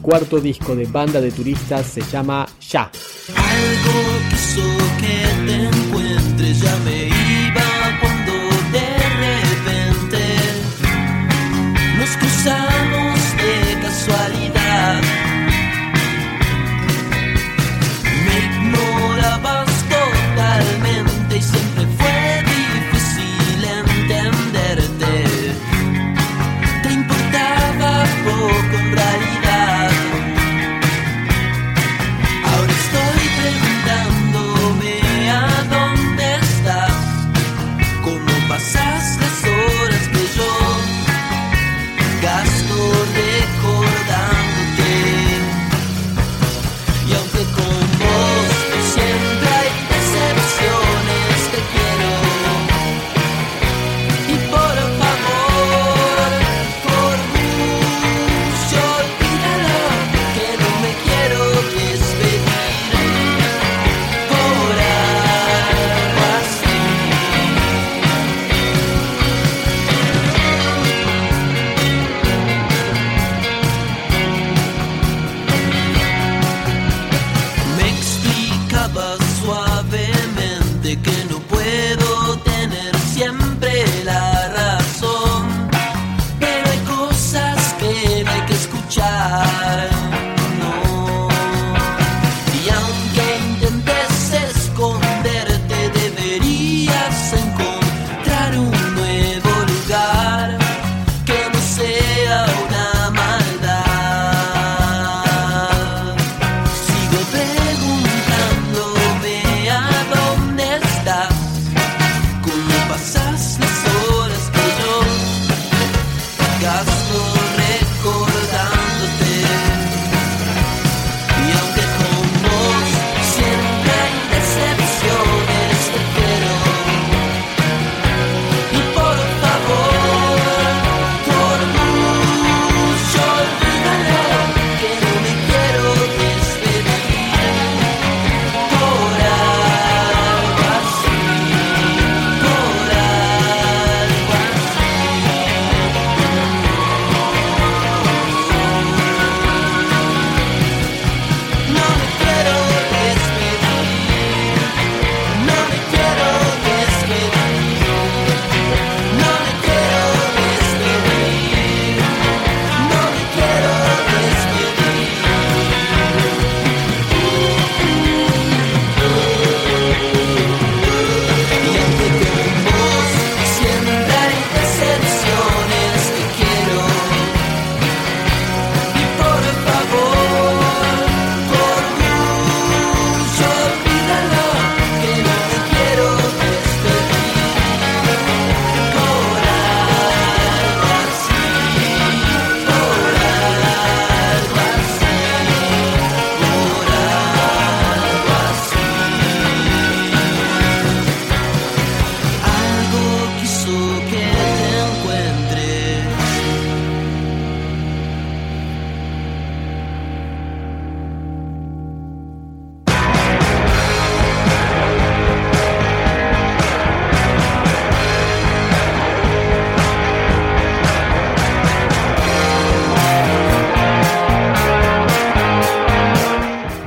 cuarto disco de banda de turistas se llama Ya. Algo que te encuentres,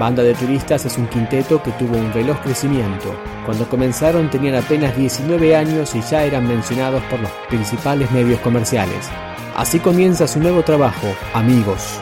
Banda de Turistas es un quinteto que tuvo un veloz crecimiento. Cuando comenzaron tenían apenas 19 años y ya eran mencionados por los principales medios comerciales. Así comienza su nuevo trabajo, Amigos.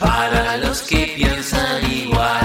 Para los que piensan igual,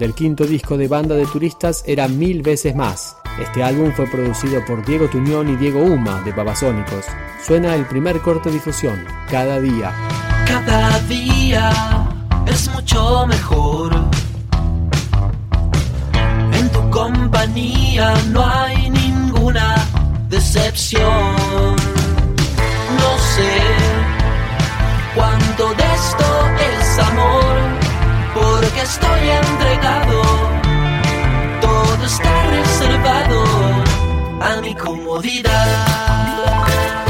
del quinto disco de Banda de Turistas era Mil veces más. Este álbum fue producido por Diego Tuñón y Diego Uma de Babasónicos. Suena el primer corte de difusión, Cada día. Cada día es mucho mejor. En tu compañía no hay ninguna decepción. No sé cuánto de esto es amor porque estoy entregado. Todo está reservado a mi comodidad.